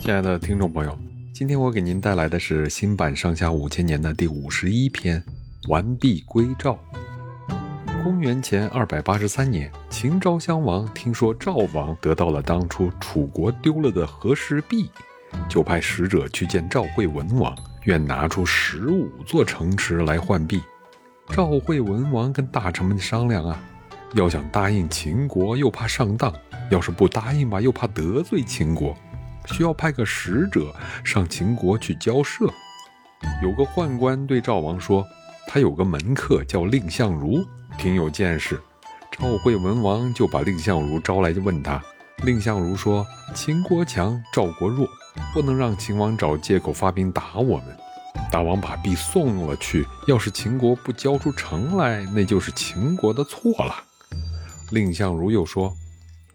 亲爱的听众朋友，今天我给您带来的是新版《上下五千年》的第五十一篇《完璧归赵》。公元前二百八十三年，秦昭襄王听说赵王得到了当初楚国丢了的和氏璧，就派使者去见赵惠文王，愿拿出十五座城池来换璧。赵惠文王跟大臣们商量啊，要想答应秦国，又怕上当；要是不答应吧，又怕得罪秦国，需要派个使者上秦国去交涉。有个宦官对赵王说，他有个门客叫蔺相如。挺有见识，赵惠文王就把蔺相如招来，就问他。蔺相如说：“秦国强，赵国弱，不能让秦王找借口发兵打我们。大王把璧送了去，要是秦国不交出城来，那就是秦国的错了。”蔺相如又说：“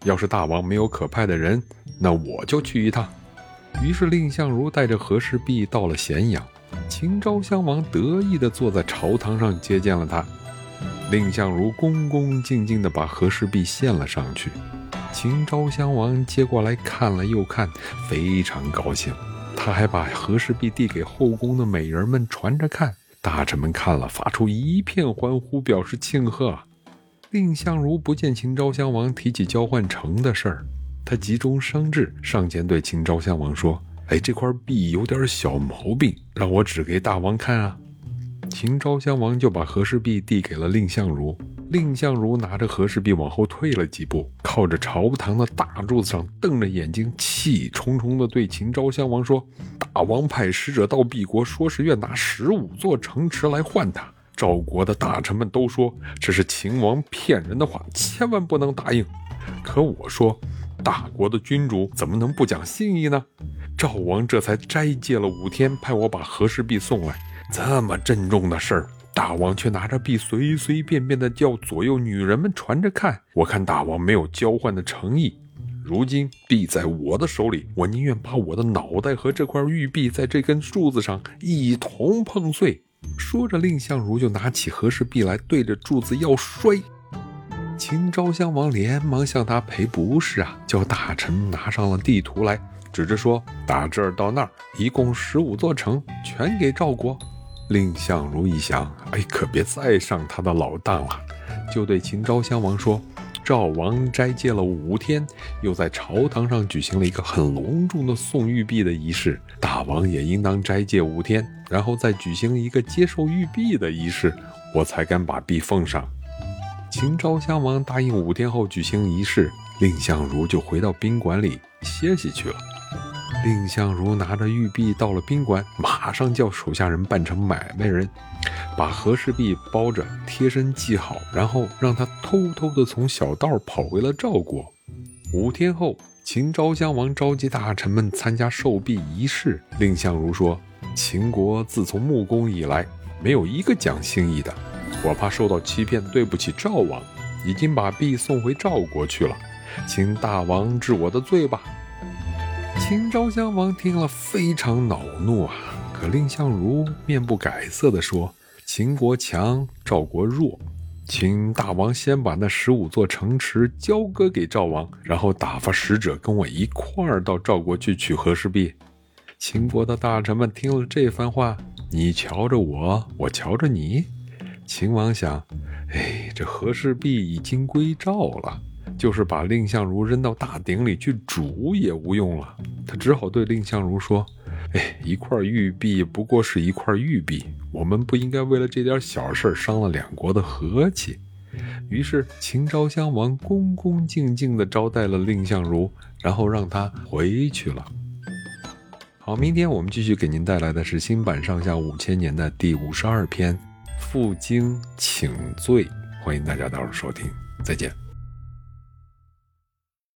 要是大王没有可派的人，那我就去一趟。”于是蔺相如带着和氏璧到了咸阳，秦昭襄王得意地坐在朝堂上接见了他。蔺相如恭恭敬敬地把和氏璧献了上去，秦昭襄王接过来看了又看，非常高兴。他还把和氏璧递给后宫的美人们传着看，大臣们看了发出一片欢呼，表示庆贺。蔺相如不见秦昭襄王提起交换城的事儿，他急中生智，上前对秦昭襄王说：“哎，这块璧有点小毛病，让我指给大王看啊。”秦昭襄王就把和氏璧递给了蔺相如，蔺相如拿着和氏璧往后退了几步，靠着朝堂的大柱子上，瞪着眼睛，气冲冲地对秦昭襄王说：“大王派使者到敝国，说是愿拿十五座城池来换他。赵国的大臣们都说这是秦王骗人的话，千万不能答应。可我说，大国的君主怎么能不讲信义呢？赵王这才斋戒了五天，派我把和氏璧送来。”这么郑重的事儿，大王却拿着璧随随便便的叫左右女人们传着看。我看大王没有交换的诚意。如今璧在我的手里，我宁愿把我的脑袋和这块玉璧在这根柱子上一同碰碎。说着，蔺相如就拿起和氏璧来，对着柱子要摔。秦昭襄王连忙向他赔不是啊，叫大臣拿上了地图来，指着说：打这儿到那儿，一共十五座城，全给赵国。蔺相如一想，哎，可别再上他的老当了，就对秦昭襄王说：“赵王斋戒了五天，又在朝堂上举行了一个很隆重的送玉璧的仪式，大王也应当斋戒五天，然后再举行一个接受玉璧的仪式，我才敢把璧奉上。”秦昭襄王答应五天后举行仪式，蔺相如就回到宾馆里歇息去了。蔺相如拿着玉璧到了宾馆，马上叫手下人扮成买卖人，把和氏璧包着，贴身系好，然后让他偷偷的从小道跑回了赵国。五天后，秦昭襄王召集大臣们参加受璧仪式。蔺相如说：“秦国自从穆公以来，没有一个讲信义的，我怕受到欺骗，对不起赵王，已经把璧送回赵国去了，请大王治我的罪吧。”秦昭襄王听了非常恼怒啊，可蔺相如面不改色地说：“秦国强，赵国弱，请大王先把那十五座城池交割给赵王，然后打发使者跟我一块儿到赵国去取和氏璧。”秦国的大臣们听了这番话，你瞧着我，我瞧着你。秦王想：“哎，这和氏璧已经归赵了。”就是把蔺相如扔到大鼎里去煮也无用了，他只好对蔺相如说：“哎，一块玉璧不过是一块玉璧，我们不应该为了这点小事伤了两国的和气。”于是秦昭襄王恭恭敬敬地招待了蔺相如，然后让他回去了。好，明天我们继续给您带来的是新版《上下五千年》的第五十二篇《负荆请罪》，欢迎大家到时候收听，再见。